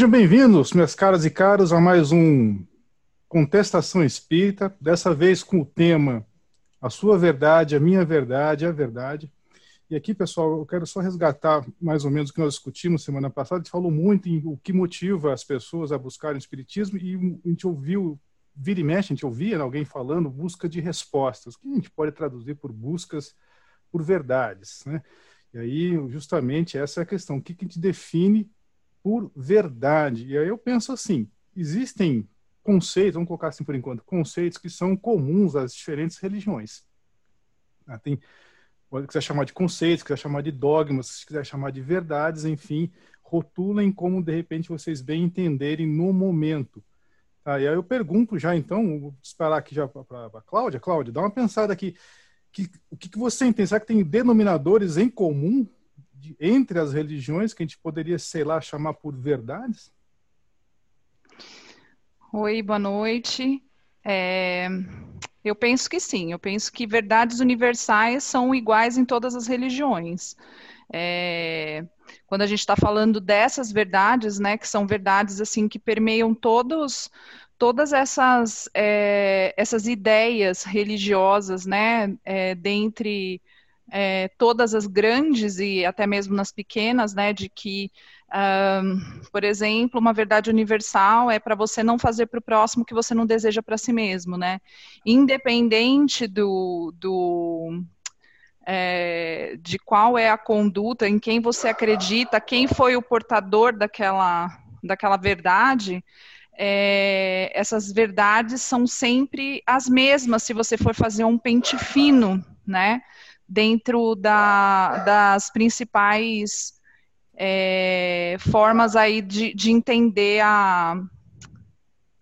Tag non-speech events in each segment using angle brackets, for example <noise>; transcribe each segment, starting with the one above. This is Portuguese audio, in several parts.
Sejam bem-vindos, minhas caras e caros, a mais um Contestação Espírita, dessa vez com o tema A Sua Verdade, a Minha Verdade, a Verdade. E aqui, pessoal, eu quero só resgatar mais ou menos o que nós discutimos semana passada. A gente falou muito em o que motiva as pessoas a buscarem o Espiritismo e a gente ouviu, vira e mexe, a gente ouvia alguém falando busca de respostas. Que a gente pode traduzir por buscas por verdades, né? E aí, justamente, essa é a questão. O que, que a gente define por verdade. E aí eu penso assim: existem conceitos, vamos colocar assim por enquanto, conceitos que são comuns às diferentes religiões. Ah, tem, pode quiser chamar de conceitos, quiser chamar de dogmas, se quiser chamar de verdades, enfim, rotulem como de repente vocês bem entenderem no momento. Tá, e aí eu pergunto já então, vou esperar aqui já para a Cláudia. Cláudia, dá uma pensada aqui. Que, o que, que você entende? Será que tem denominadores em comum de, entre as religiões que a gente poderia, sei lá, chamar por verdades? Oi, boa noite. É, eu penso que sim, eu penso que verdades universais são iguais em todas as religiões. É, quando a gente está falando dessas verdades, né, que são verdades assim que permeiam todos todas essas é, essas ideias religiosas, né, é, dentre é, todas as grandes e até mesmo nas pequenas, né, de que, um, por exemplo, uma verdade universal é para você não fazer para o próximo o que você não deseja para si mesmo, né, independente do, do é, de qual é a conduta, em quem você acredita, quem foi o portador daquela, daquela verdade, é, essas verdades são sempre as mesmas se você for fazer um pente fino, né? Dentro da, das principais é, formas aí de, de entender a,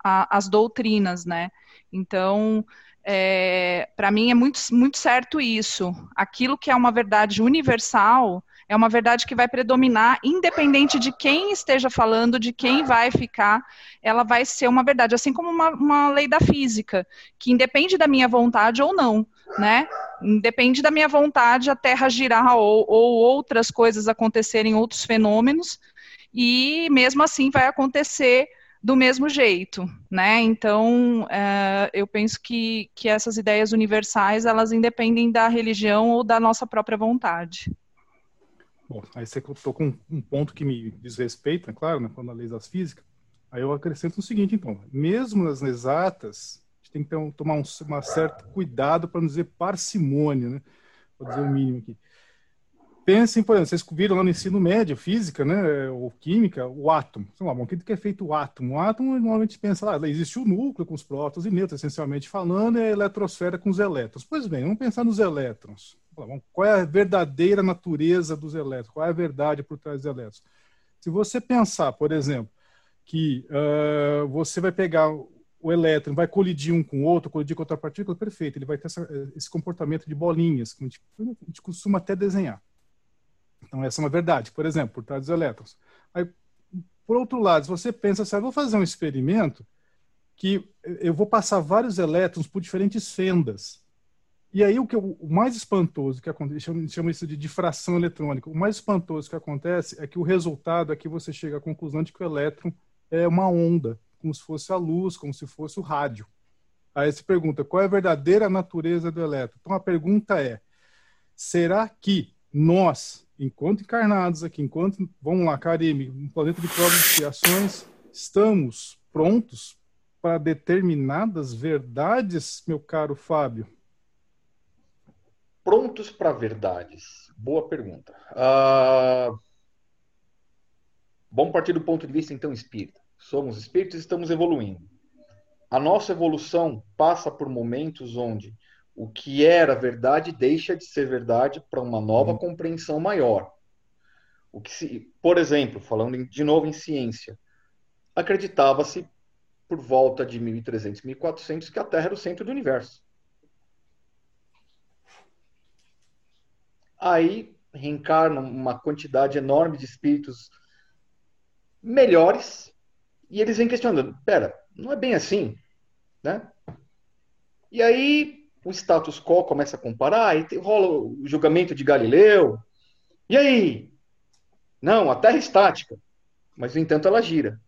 a, as doutrinas, né? Então, é, para mim é muito, muito certo isso. Aquilo que é uma verdade universal é uma verdade que vai predominar, independente de quem esteja falando, de quem vai ficar, ela vai ser uma verdade, assim como uma, uma lei da física, que independe da minha vontade ou não, né? Independe da minha vontade a Terra girar ou, ou outras coisas acontecerem, outros fenômenos, e mesmo assim vai acontecer do mesmo jeito, né? Então, é, eu penso que, que essas ideias universais, elas independem da religião ou da nossa própria vontade. Bom, aí você tocou um, um ponto que me é claro, né, quando a lei das físicas. Aí eu acrescento o seguinte, então, mesmo nas exatas, a gente tem que ter um, tomar um uma certo cuidado para não dizer parcimônia, né? Vou dizer o mínimo aqui. Pensem, por exemplo, vocês viram lá no ensino médio, física, né, ou química, o átomo. Sei lá, o que é feito o átomo? O átomo, normalmente pensa lá, existe o núcleo com os prótons e nêutrons, essencialmente falando, e a eletrosfera com os elétrons. Pois bem, vamos pensar nos elétrons. Qual é a verdadeira natureza dos elétrons? Qual é a verdade por trás dos elétrons? Se você pensar, por exemplo, que uh, você vai pegar o elétron, vai colidir um com o outro, colidir com outra partícula, perfeito, ele vai ter essa, esse comportamento de bolinhas, que a gente, a gente costuma até desenhar. Então, essa é uma verdade, por exemplo, por trás dos elétrons. Aí, por outro lado, se você pensa assim, ah, vou fazer um experimento que eu vou passar vários elétrons por diferentes fendas. E aí o que o mais espantoso que acontece, chama, chama isso de difração eletrônica. O mais espantoso que acontece é que o resultado é que você chega à conclusão de que o elétron é uma onda, como se fosse a luz, como se fosse o rádio. Aí você pergunta, qual é a verdadeira natureza do elétron? Então a pergunta é, será que nós, enquanto encarnados aqui, enquanto, vamos lá, Karime, um planeta de provas e expiações, estamos prontos para determinadas verdades, meu caro Fábio? prontos para verdades? Boa pergunta. Uh, vamos partir do ponto de vista, então, espírita. Somos espíritos e estamos evoluindo. A nossa evolução passa por momentos onde o que era verdade deixa de ser verdade para uma nova uhum. compreensão maior. O que se, por exemplo, falando de novo em ciência, acreditava-se por volta de 1300, 1400 que a Terra era o centro do universo. aí reencarnam uma quantidade enorme de espíritos melhores e eles vêm questionando: pera, não é bem assim, né? E aí o status quo começa a comparar e rola o julgamento de Galileu. E aí? Não, a Terra é estática. mas no entanto ela gira.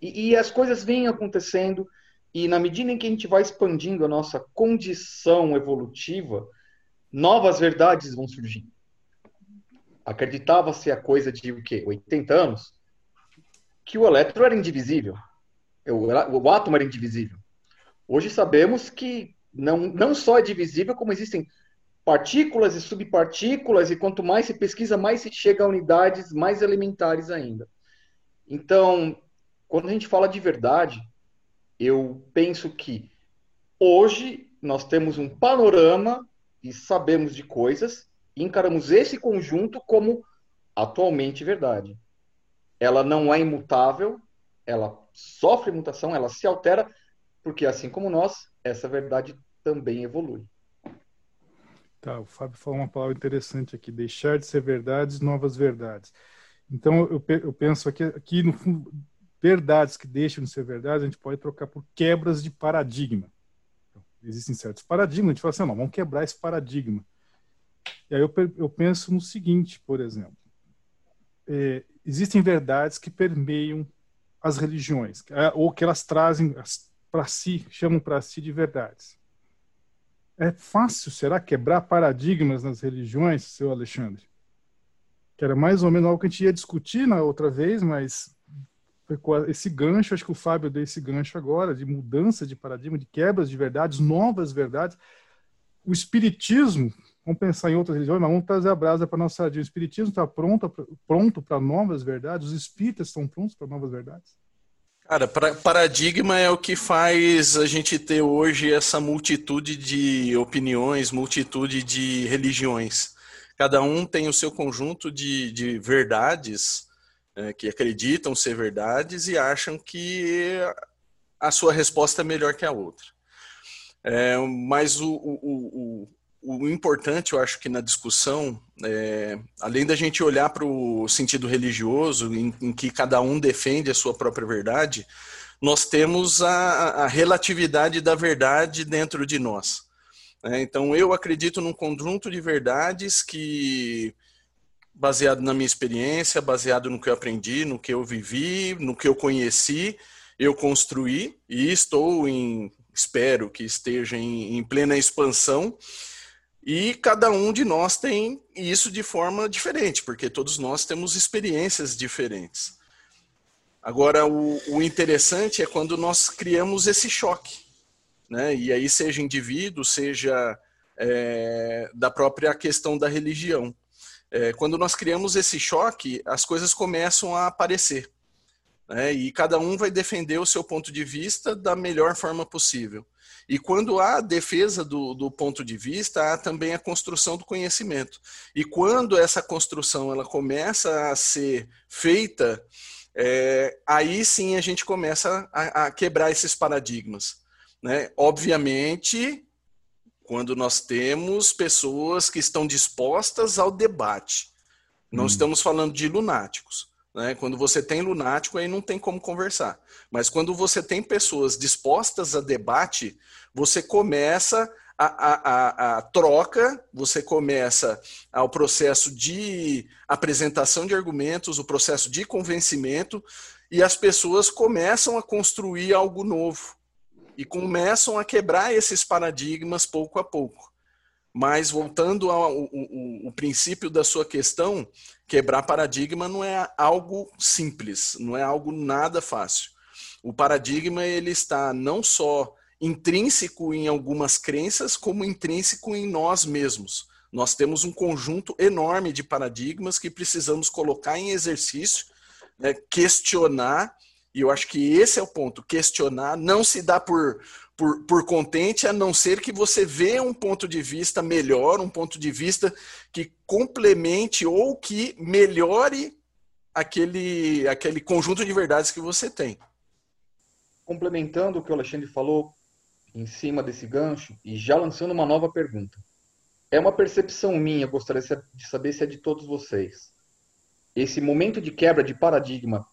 E, e as coisas vêm acontecendo e na medida em que a gente vai expandindo a nossa condição evolutiva, novas verdades vão surgindo. Acreditava-se a coisa de o quê? 80 anos? Que o elétron era indivisível. O, o átomo era indivisível. Hoje sabemos que não, não só é divisível, como existem partículas e subpartículas, e quanto mais se pesquisa, mais se chega a unidades mais elementares ainda. Então, quando a gente fala de verdade, eu penso que hoje nós temos um panorama e sabemos de coisas e encaramos esse conjunto como atualmente verdade. Ela não é imutável, ela sofre mutação, ela se altera, porque assim como nós, essa verdade também evolui. Tá, o Fábio falou uma palavra interessante aqui, deixar de ser verdades, novas verdades. Então, eu, eu penso aqui, aqui no fundo, verdades que deixam de ser verdades, a gente pode trocar por quebras de paradigma. Então, existem certos paradigmas, a gente fala assim, não, vamos quebrar esse paradigma. E aí eu, eu penso no seguinte, por exemplo, é, existem verdades que permeiam as religiões, é, ou que elas trazem para si, chamam para si de verdades. É fácil, será, quebrar paradigmas nas religiões, seu Alexandre? Que era mais ou menos algo que a gente ia discutir na outra vez, mas esse gancho, acho que o Fábio deu esse gancho agora, de mudança de paradigma, de quebras de verdades, novas verdades. O Espiritismo, vamos pensar em outras religiões, mas vamos trazer a brasa para a nossa sardinha. O Espiritismo está pronto, pronto para novas verdades? Os espíritas estão prontos para novas verdades? Cara, paradigma é o que faz a gente ter hoje essa multitude de opiniões, multitude de religiões. Cada um tem o seu conjunto de, de verdades é, que acreditam ser verdades e acham que a sua resposta é melhor que a outra. É, mas o, o, o, o, importante, eu acho que na discussão, é, além da gente olhar para o sentido religioso, em, em, que cada um defende a sua própria verdade, nós temos a, a relatividade da verdade dentro de nós. É, então, eu acredito num conjunto de verdades que baseado na minha experiência, baseado no que eu aprendi, no que eu vivi, no que eu conheci, eu construí e estou em, espero que esteja em, em plena expansão. E cada um de nós tem isso de forma diferente, porque todos nós temos experiências diferentes. Agora, o, o interessante é quando nós criamos esse choque, né? E aí, seja indivíduo, seja é, da própria questão da religião. É, quando nós criamos esse choque, as coisas começam a aparecer. Né? E cada um vai defender o seu ponto de vista da melhor forma possível. E quando há defesa do, do, ponto de vista, há também a construção do conhecimento. E quando essa construção ela começa a ser feita, é, aí sim a gente começa a, a quebrar esses paradigmas. Né? Obviamente, quando nós temos pessoas que estão dispostas ao debate. Não hum. estamos falando de lunáticos. Né? Quando você tem lunático, aí não tem como conversar. Mas quando você tem pessoas dispostas a debate, você começa a, a, a, a troca, você começa ao processo de apresentação de argumentos, o processo de convencimento, e as pessoas começam a construir algo novo e começam a quebrar esses paradigmas pouco a pouco. Mas voltando ao, ao, princípio da sua questão, quebrar paradigma não é algo simples, não é algo nada fácil. O paradigma ele está não só intrínseco em algumas crenças, como intrínseco em nós mesmos. Nós temos um conjunto enorme de paradigmas que precisamos colocar em exercício, né, questionar e eu acho que esse é o ponto. Questionar não se dá por, por, por contente, a não ser que você vê um ponto de vista melhor, um ponto de vista que complemente ou que melhore aquele, aquele conjunto de verdades que você tem. Complementando o que o Alexandre falou em cima desse gancho e já lançando uma nova pergunta. É uma percepção minha, gostaria de saber se é de todos vocês. Esse momento de quebra de paradigma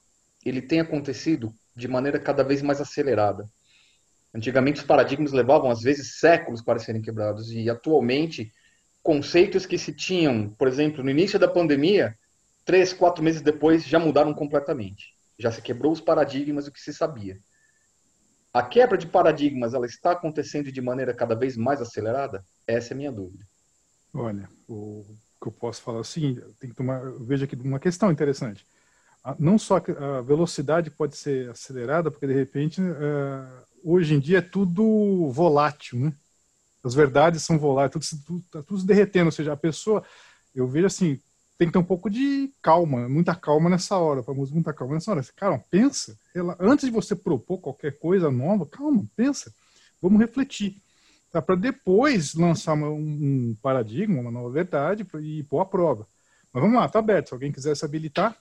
ele tem acontecido de maneira cada vez mais acelerada. Antigamente os paradigmas levavam às vezes séculos para serem quebrados e atualmente conceitos que se tinham, por exemplo, no início da pandemia, três, quatro meses depois já mudaram completamente. Já se quebrou os paradigmas do que se sabia. A quebra de paradigmas ela está acontecendo de maneira cada vez mais acelerada? Essa é a minha dúvida. Olha, o que eu posso falar seguinte: tem que tomar, eu vejo aqui uma questão interessante. Não só a velocidade pode ser acelerada, porque de repente é, hoje em dia é tudo volátil, né? As verdades são voláteis, tudo, tudo, tá tudo se derretendo. Ou seja, a pessoa, eu vejo assim, tem que ter um pouco de calma, muita calma nessa hora, famoso muita calma nessa hora. Cara, pensa, ela, antes de você propor qualquer coisa nova, calma, pensa, vamos refletir, tá? Para depois lançar uma, um paradigma, uma nova verdade e pôr a prova. Mas vamos lá, tá aberto. Se alguém quiser se habilitar,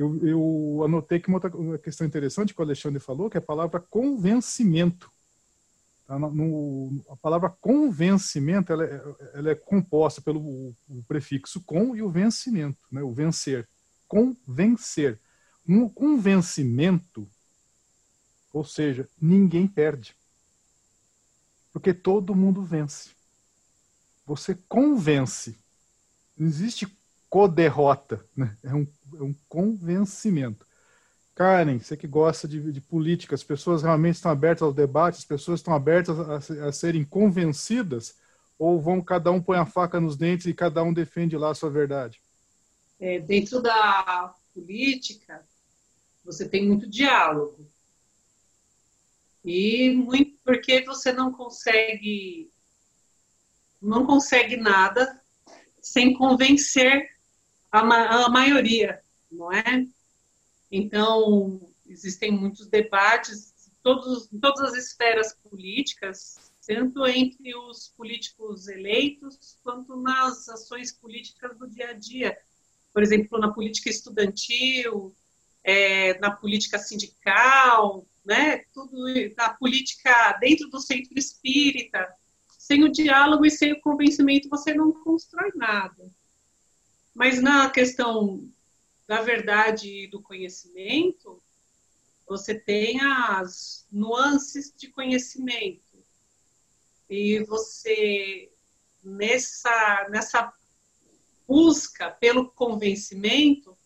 eu, eu anotei que uma outra questão interessante que o Alexandre falou, que é a palavra convencimento. Tá? No, a palavra convencimento ela é, ela é composta pelo o, prefixo com e o vencimento, né? o vencer. Convencer. Um convencimento, ou seja, ninguém perde. Porque todo mundo vence. Você convence. Não existe co-derrota, né? é, um, é um convencimento. Karen, você que gosta de, de, política, as pessoas realmente estão abertas aos debates, as pessoas estão abertas a, a, serem convencidas, ou vão cada um põe a faca nos dentes e cada um defende lá a sua verdade? É, dentro da política, você tem muito diálogo. E muito porque você não consegue não consegue nada sem convencer a, ma a maioria, não é? Então, existem muitos debates todos, em todas as esferas políticas, tanto entre os políticos eleitos, quanto nas ações políticas do dia a dia. Por exemplo, na política estudantil, é, na política sindical, né? Tudo na política dentro do centro espírita. Sem o diálogo e sem o convencimento, você não constrói nada. Mas na questão da verdade e do conhecimento, você tem as nuances de conhecimento. E você, nessa, nessa busca pelo convencimento,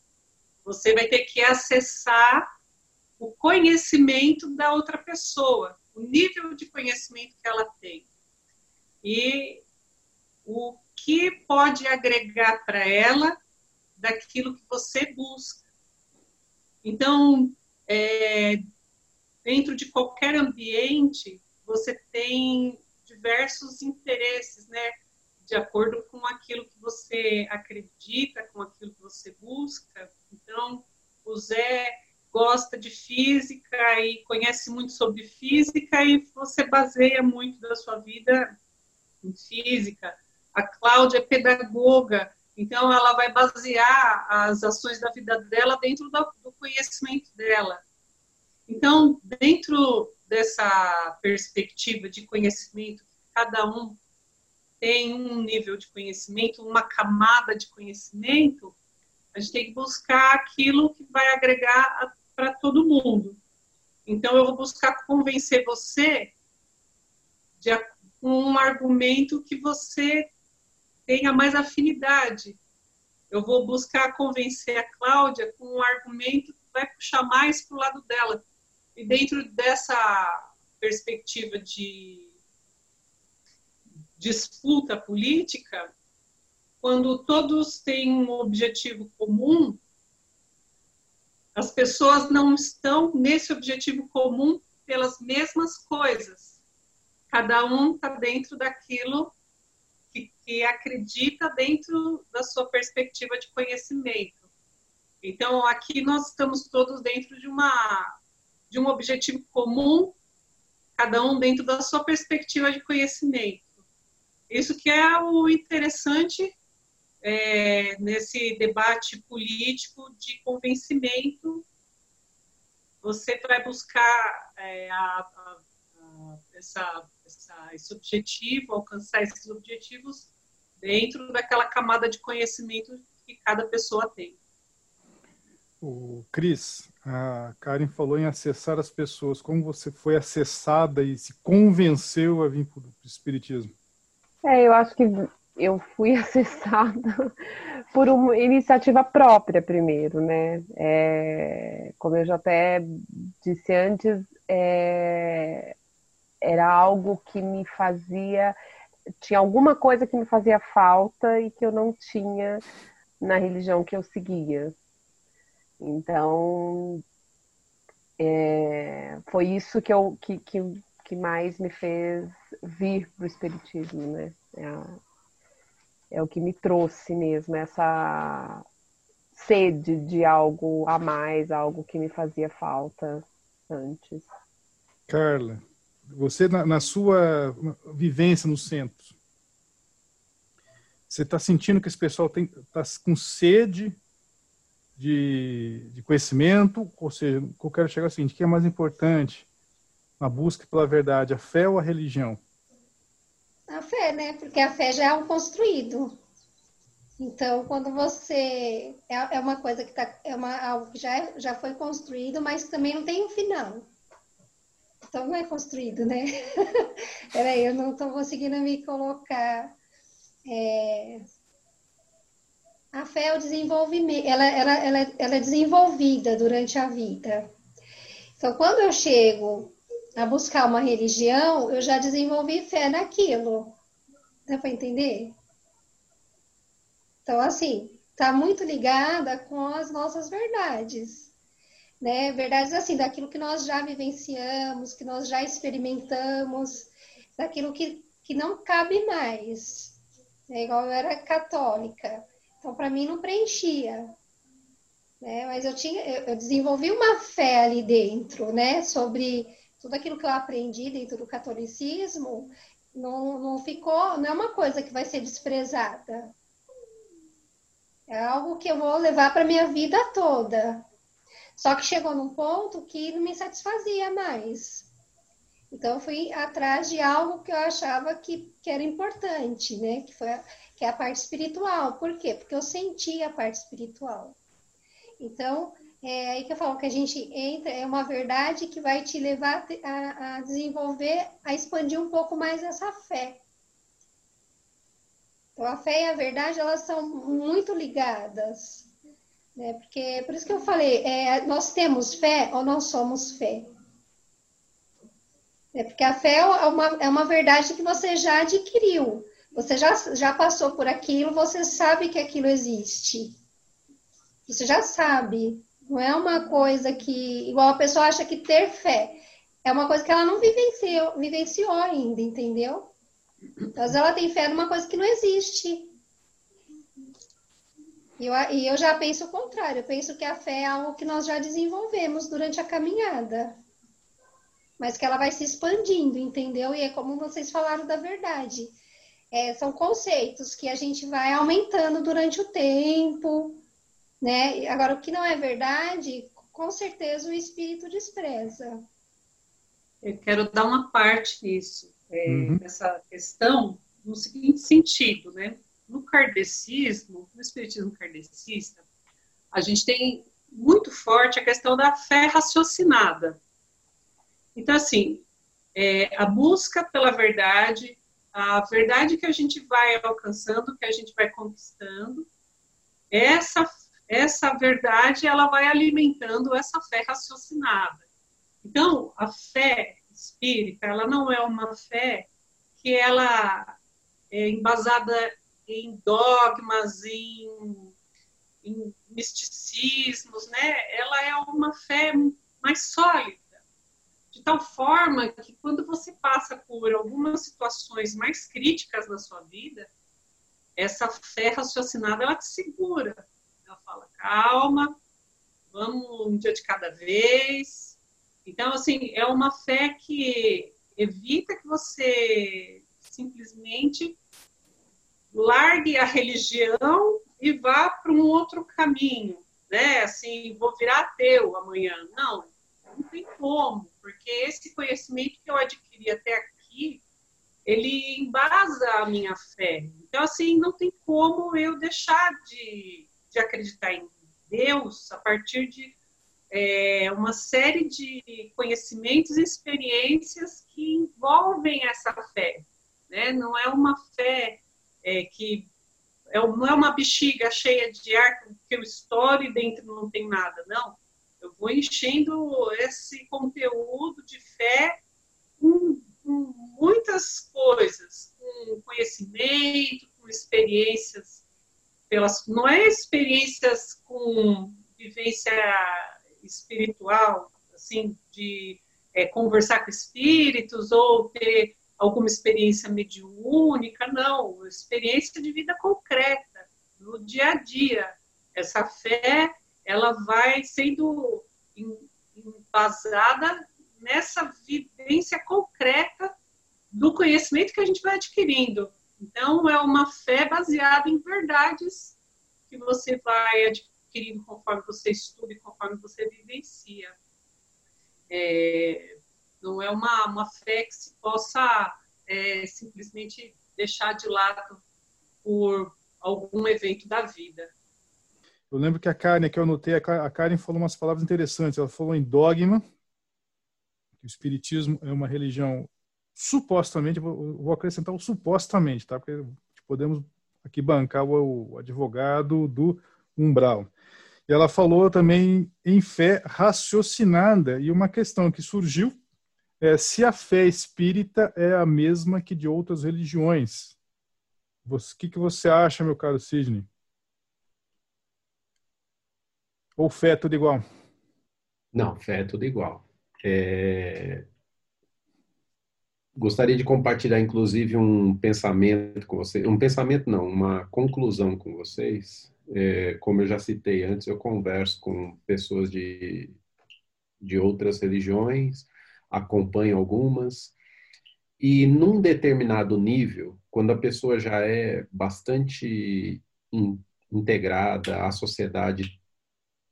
você vai ter que acessar o conhecimento da outra pessoa, o nível de conhecimento que ela tem. E o que pode agregar para ela daquilo que você busca. Então, é, dentro de qualquer ambiente, você tem diversos interesses, né? De acordo com aquilo que você acredita, com aquilo que você busca. Então, o Zé gosta de física e conhece muito sobre física e você baseia muito da sua vida em física. A Cláudia é pedagoga, então ela vai basear as ações da vida dela dentro do conhecimento dela. Então, dentro dessa perspectiva de conhecimento, cada um tem um nível de conhecimento, uma camada de conhecimento, a gente tem que buscar aquilo que vai agregar para todo mundo. Então, eu vou buscar convencer você de um argumento que você tenha mais afinidade. Eu vou buscar convencer a Cláudia com um argumento que vai puxar mais para o lado dela. E dentro dessa perspectiva de disputa política, quando todos têm um objetivo comum, as pessoas não estão nesse objetivo comum pelas mesmas coisas. Cada um está dentro daquilo que, acredita dentro da sua perspectiva de conhecimento. Então, aqui nós estamos todos dentro de, uma, de um objetivo comum, cada um dentro da sua perspectiva de conhecimento. Isso que é o interessante é, nesse debate político de convencimento. Você vai buscar é, a, a, a, essa essa, esse objetivo, alcançar esses objetivos dentro daquela camada de conhecimento que cada pessoa tem. O Cris, a Karen falou em acessar as pessoas. Como você foi acessada e se convenceu a vir para o Espiritismo? É, eu acho que eu fui <laughs> acessada por uma iniciativa própria primeiro, né? É, como eu já até disse antes, é, era algo que me fazia, tinha alguma coisa que me fazia falta e que eu não tinha na religião que eu seguia. Então, é, foi isso que, eu, que, que, que mais me fez vir para o Espiritismo, né? É, a, é o que me trouxe mesmo, essa sede de algo a mais, algo que me fazia falta antes. Carla, você na, na sua vivência no centro, você está sentindo que esse pessoal está com sede de, de, conhecimento? Ou seja, o que eu quero chegar é o seguinte, o que é mais importante na busca pela verdade, a fé ou a religião? A fé, né? Porque a fé já é um construído. Então, quando você. É, é uma coisa que tá, é uma, algo que já, é, já foi construído, mas também não tem um final. Não é construído, né? <laughs> Peraí, eu não estou conseguindo me colocar. É... A fé é o desenvolvimento, ela, ela, ela, ela é desenvolvida durante a vida. Então, quando eu chego a buscar uma religião, eu já desenvolvi fé naquilo. Dá para entender? Então, assim, está muito ligada com as nossas verdades. Né? Verdades, assim, daquilo que nós já vivenciamos, que nós já experimentamos, daquilo que, que não cabe mais. É igual eu era católica. Então, para mim, não preenchia. Né? Mas eu, tinha, eu, eu desenvolvi uma fé ali dentro, né? Sobre tudo aquilo que eu aprendi dentro do catolicismo não, não ficou, não é uma coisa que vai ser desprezada. É algo que eu vou levar para minha vida toda. Só que chegou num ponto que não me satisfazia mais. Então eu fui atrás de algo que eu achava que, que era importante, né? Que foi a, que é a parte espiritual. Por quê? Porque eu senti a parte espiritual. Então, é aí que eu falo que a gente entra, é uma verdade que vai te levar a, a desenvolver, a expandir um pouco mais essa fé. Então, a fé e a verdade, elas são muito ligadas. Né? Porque, por isso que eu falei, é, nós temos fé ou nós somos fé? É porque a fé é uma, é uma verdade que você já adquiriu. Você já, já passou por aquilo, você sabe que aquilo existe. Você já sabe. Não é uma coisa que, igual a pessoa acha que ter fé é uma coisa que ela não vivenciou, vivenciou ainda, entendeu? Mas ela tem fé numa coisa que não existe. E eu, e eu já penso o contrário. Eu penso que a fé é algo que nós já desenvolvemos durante a caminhada. Mas que ela vai se expandindo, entendeu? E é como vocês falaram da verdade. É, são conceitos que a gente vai aumentando durante o tempo, né? Agora, o que não é verdade, com certeza o espírito despreza. Eu quero dar uma parte nisso, é, uhum. nessa questão, no seguinte sentido, né? No kardecismo, no espiritismo kardecista, a gente tem muito forte a questão da fé raciocinada. Então, assim, é, a busca pela verdade, a verdade que a gente vai alcançando, que a gente vai conquistando, essa essa verdade ela vai alimentando essa fé raciocinada. Então, a fé espírita, ela não é uma fé que ela é embasada em dogmas, em, em misticismos, né? Ela é uma fé mais sólida, de tal forma que quando você passa por algumas situações mais críticas na sua vida, essa fé raciocinada ela te segura, ela fala, calma, vamos um dia de cada vez. Então, assim, é uma fé que evita que você simplesmente largue a religião e vá para um outro caminho, né? Assim, vou virar ateu amanhã. Não, não tem como, porque esse conhecimento que eu adquiri até aqui, ele embasa a minha fé. Então, assim, não tem como eu deixar de de acreditar em Deus a partir de é, uma série de conhecimentos e experiências que envolvem essa fé. Né? Não é uma fé é, que é, não é uma bexiga cheia de ar que eu estouro e dentro não tem nada, não. Eu vou enchendo esse conteúdo de fé com, com muitas coisas, com conhecimento, com experiências, pelas, não é experiências com vivência espiritual, assim, de é, conversar com espíritos ou ter alguma experiência mediúnica, não, experiência de vida concreta, no dia a dia. Essa fé, ela vai sendo embasada nessa vivência concreta do conhecimento que a gente vai adquirindo. Então, é uma fé baseada em verdades que você vai adquirindo conforme você estuda e conforme você vivencia. É, não é uma, uma fé que se possa é, simplesmente deixar de lado por algum evento da vida. Eu lembro que a Karen, que eu anotei, a Karen falou umas palavras interessantes. Ela falou em dogma, que o Espiritismo é uma religião supostamente, vou acrescentar o supostamente, tá? Porque podemos aqui bancar o, advogado do umbral. E ela falou também em fé raciocinada e uma questão que surgiu é se a fé espírita é a mesma que de outras religiões. O que, que você acha, meu caro Sidney? Ou fé é tudo igual? Não, fé é tudo igual. É... Gostaria de compartilhar, inclusive, um pensamento com vocês. Um pensamento, não, uma conclusão com vocês. É, como eu já citei antes, eu converso com pessoas de, de outras religiões, acompanho algumas, e num determinado nível, quando a pessoa já é bastante in, integrada à sociedade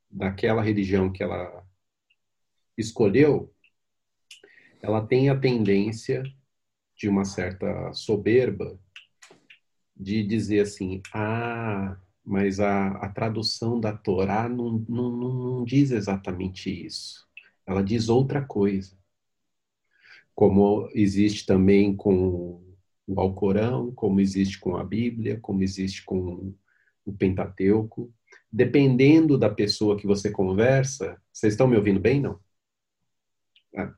daquela religião que ela escolheu, ela tem a tendência de uma certa soberba de dizer assim: ah, mas a, a tradução da Torá não, não, não diz exatamente isso. Ela diz outra coisa. Como existe também com o Alcorão, como existe com a Bíblia, como existe com o Pentateuco dependendo da pessoa que você conversa, vocês estão me ouvindo bem, não? Ah,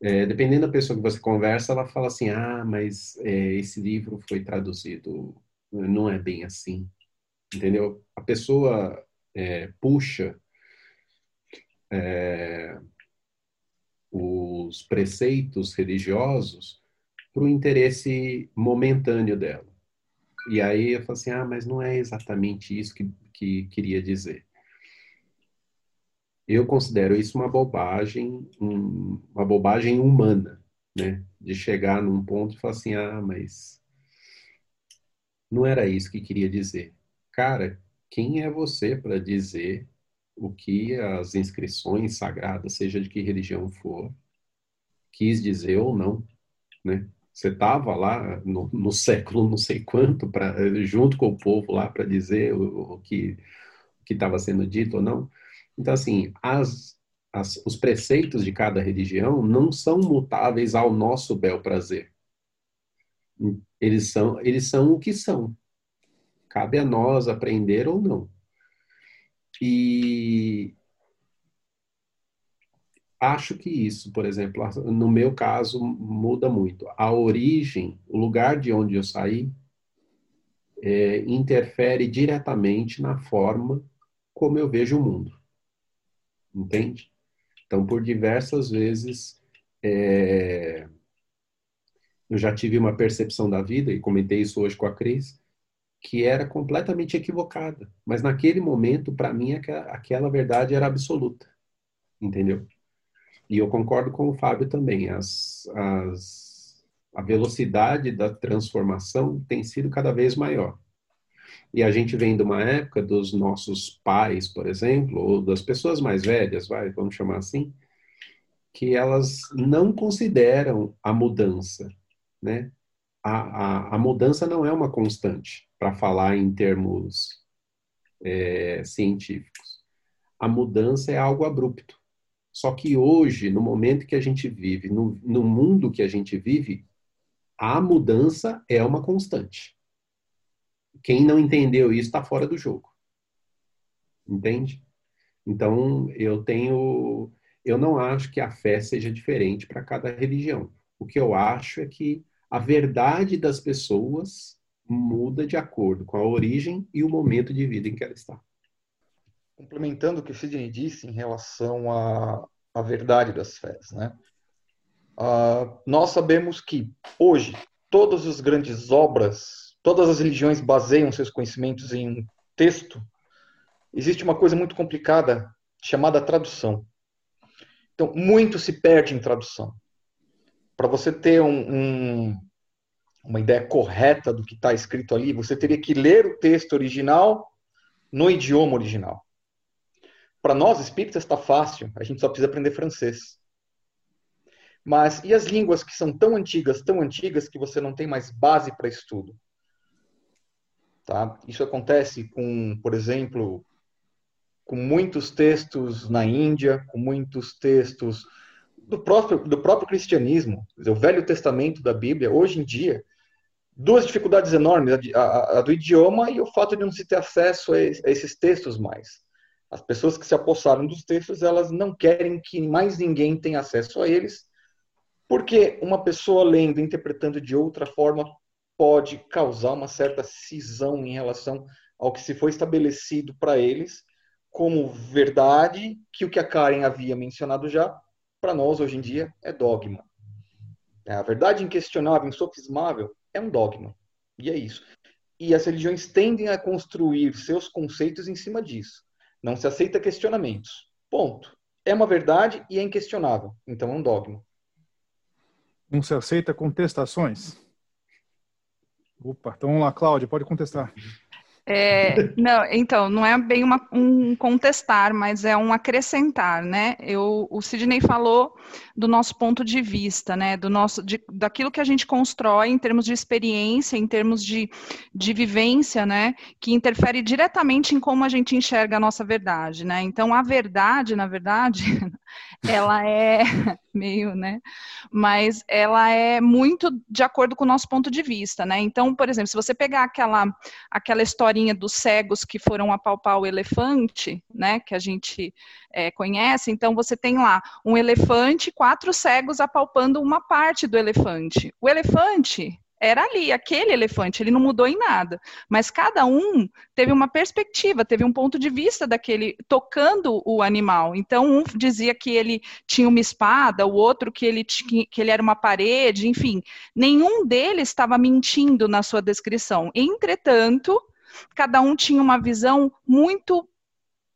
é, dependendo da pessoa que você conversa, ela fala assim, ah, mas é, esse livro foi traduzido, não é bem assim, entendeu? A pessoa é, puxa é, os preceitos religiosos para o interesse momentâneo dela. E aí eu falo assim, ah, mas não é exatamente isso que, que queria dizer. Eu considero isso uma bobagem, um, uma bobagem humana, né? De chegar num ponto e falar assim, ah, mas não era isso que queria dizer. Cara, quem é você para dizer o que as inscrições sagradas, seja de que religião for, quis dizer ou não, né? Você estava lá no, no, século não sei quanto, pra, junto com o povo lá para dizer o, o que estava sendo dito ou não. Então, assim, as, as, os preceitos de cada religião não são mutáveis ao nosso bel prazer. Eles são, eles são o que são. Cabe a nós aprender ou não. E, acho que isso, por exemplo, no meu caso, muda muito. A origem, o lugar de onde eu saí, é, interfere diretamente na forma como eu vejo o mundo. Entende? Então, por diversas vezes, é, eu já tive uma percepção da vida, e comentei isso hoje com a Cris, que era completamente equivocada. Mas naquele momento, para mim, aquela verdade era absoluta. Entendeu? E eu concordo com o Fábio também. As, as, a velocidade da transformação tem sido cada vez maior. E a gente vem de uma época dos nossos pais, por exemplo, ou das pessoas mais velhas, vai, vamos chamar assim, que elas não consideram a mudança, né? A, a, a mudança não é uma constante, para falar em termos é, científicos. A mudança é algo abrupto. Só que hoje, no momento que a gente vive, no, no mundo que a gente vive, a mudança é uma constante. quem não entendeu isso está fora do jogo. Entende? Então, eu tenho. Eu não acho que a fé seja diferente para cada religião. O que eu acho é que a verdade das pessoas muda de acordo com a origem e o momento de vida em que ela está. Complementando o que o Sidney disse em relação à, à verdade das fés, né? Uh, nós sabemos que hoje todas as grandes obras, todas as religiões baseiam seus conhecimentos em texto. Existe uma coisa muito complicada chamada tradução. Então, muito se perde em tradução. Para você ter um, um, uma ideia correta do que está escrito ali, você teria que ler o texto original no idioma original. Para nós espíritas está fácil, a gente só precisa aprender francês. Mas e as línguas que são tão antigas, tão antigas que você não tem mais base para estudo? Tá? Isso acontece com, por exemplo, com muitos textos na Índia, com muitos textos do próprio, do próprio cristianismo, o Velho Testamento da Bíblia, hoje em dia, duas dificuldades enormes, a, a, a, do idioma e o fato de não se ter acesso a, a esses textos mais. As pessoas que se apossaram dos textos, elas não querem que mais ninguém tenha acesso a eles, porque uma pessoa lendo, interpretando de outra forma, pode causar uma certa cisão em relação ao que se foi estabelecido para eles como verdade, que o que a Karen havia mencionado já, para nós hoje em dia é dogma. É, a verdade inquestionável, insofismável, é um dogma. E é isso. E as religiões tendem a construir seus conceitos em cima disso. Não se aceita questionamentos. Ponto. É uma verdade e é inquestionável. Então é um dogma. Não se aceita contestações? Opa, então vamos lá, Cláudia, pode contestar. É, não, então, não é bem uma, um contestar, mas é um acrescentar, né? Eu, o Sidney falou do nosso ponto de vista, né? Do nosso, de, daquilo que a gente constrói em termos de experiência, em termos de, de vivência, né? Que interfere diretamente em como a gente enxerga a nossa verdade, né? Então, a verdade, na verdade, <laughs> ela é <laughs> meio, né? Mas ela é muito de acordo com o nosso ponto de vista, né? Então, por exemplo, se você pegar aquela aquela historinha dos cegos que foram apalpar o elefante, né? Que a gente é, conhece, então você tem lá um elefante, quatro cegos apalpando uma parte do elefante. O elefante era ali, aquele elefante, ele não mudou em nada. Mas cada um teve uma perspectiva, teve um ponto de vista daquele tocando o animal. Então, um dizia que ele tinha uma espada, o outro que ele, tinha, que ele era uma parede, enfim. Nenhum deles estava mentindo na sua descrição. Entretanto, cada um tinha uma visão muito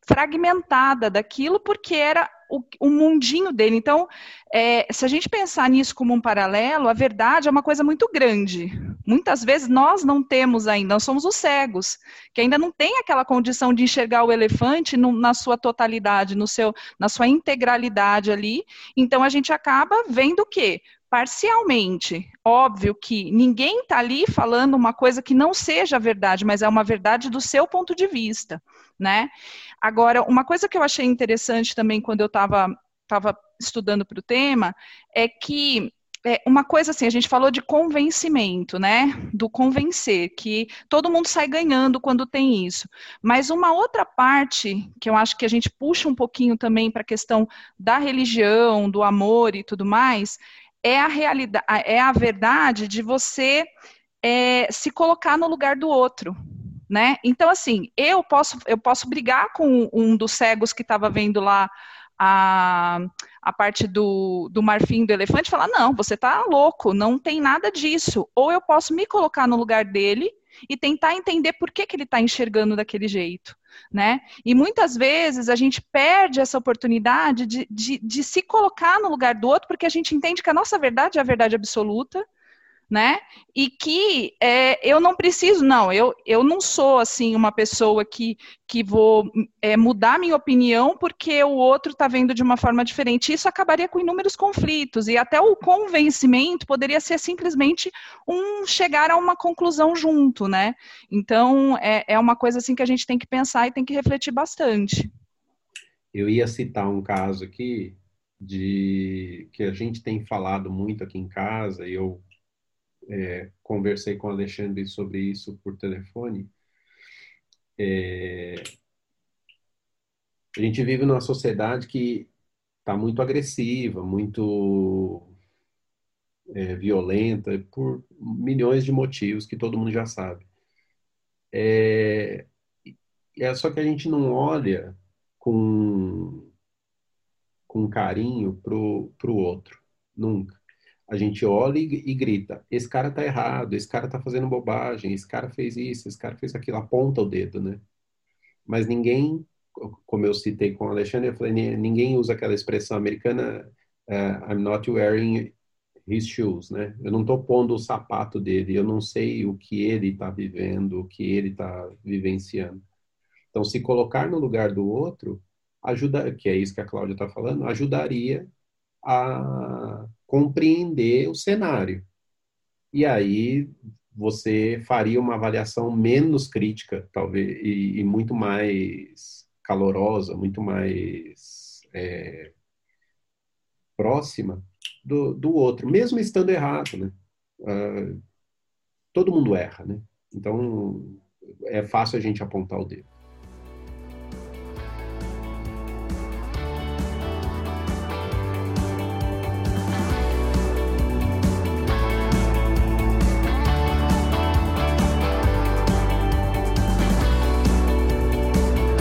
fragmentada daquilo, porque era o, o mundinho dele. Então, é, se a gente pensar nisso como um paralelo, a verdade é uma coisa muito grande. Muitas vezes nós não temos ainda, nós somos os cegos, que ainda não tem aquela condição de enxergar o elefante no, na sua totalidade, no seu, na sua integralidade ali. Então a gente acaba vendo o quê? Parcialmente. Óbvio que ninguém está ali falando uma coisa que não seja verdade, mas é uma verdade do seu ponto de vista, né? Agora, uma coisa que eu achei interessante também quando eu estava tava estudando para o tema é que é, uma coisa assim, a gente falou de convencimento, né? Do convencer, que todo mundo sai ganhando quando tem isso. Mas uma outra parte que eu acho que a gente puxa um pouquinho também para a questão da religião, do amor e tudo mais, é a realidade, é a verdade de você é, se colocar no lugar do outro. Né? Então, assim, eu posso, eu posso brigar com um dos cegos que estava vendo lá a, a parte do, do marfim do elefante e falar: não, você está louco, não tem nada disso. Ou eu posso me colocar no lugar dele e tentar entender por que, que ele está enxergando daquele jeito. Né? E muitas vezes a gente perde essa oportunidade de, de, de se colocar no lugar do outro, porque a gente entende que a nossa verdade é a verdade absoluta, né? E que é, eu não preciso, não, eu, eu não sou assim uma pessoa que, que vou é, mudar minha opinião porque o outro está vendo de uma forma diferente. Isso acabaria com inúmeros conflitos e até o convencimento poderia ser simplesmente um chegar a uma conclusão junto, né? Então é, é uma coisa assim que a gente tem que pensar e tem que refletir bastante. Eu ia citar um caso aqui de que a gente tem falado muito aqui em casa e eu é, conversei com o Alexandre sobre isso por telefone. É, a gente vive numa sociedade que está muito agressiva, muito é, violenta, por milhões de motivos que todo mundo já sabe. É, é só que a gente não olha com, com carinho pro, pro outro, nunca. A gente olha e, e grita: esse cara tá errado, esse cara tá fazendo bobagem, esse cara fez isso, esse cara fez aquilo, aponta o dedo, né? Mas ninguém, como eu citei com o Alexandre, eu falei: ninguém usa aquela expressão americana, uh, I'm not wearing his shoes, né? Eu não estou pondo o sapato dele, eu não sei o que ele está vivendo, o que ele está vivenciando. Então, se colocar no lugar do outro, ajuda, que é isso que a Cláudia está falando, ajudaria a compreender o cenário. E aí você faria uma avaliação menos crítica, talvez, e, e muito mais calorosa, muito mais é, próxima do, do outro, mesmo estando errado, né? Uh, todo mundo erra, né? Então é fácil a gente apontar o dedo.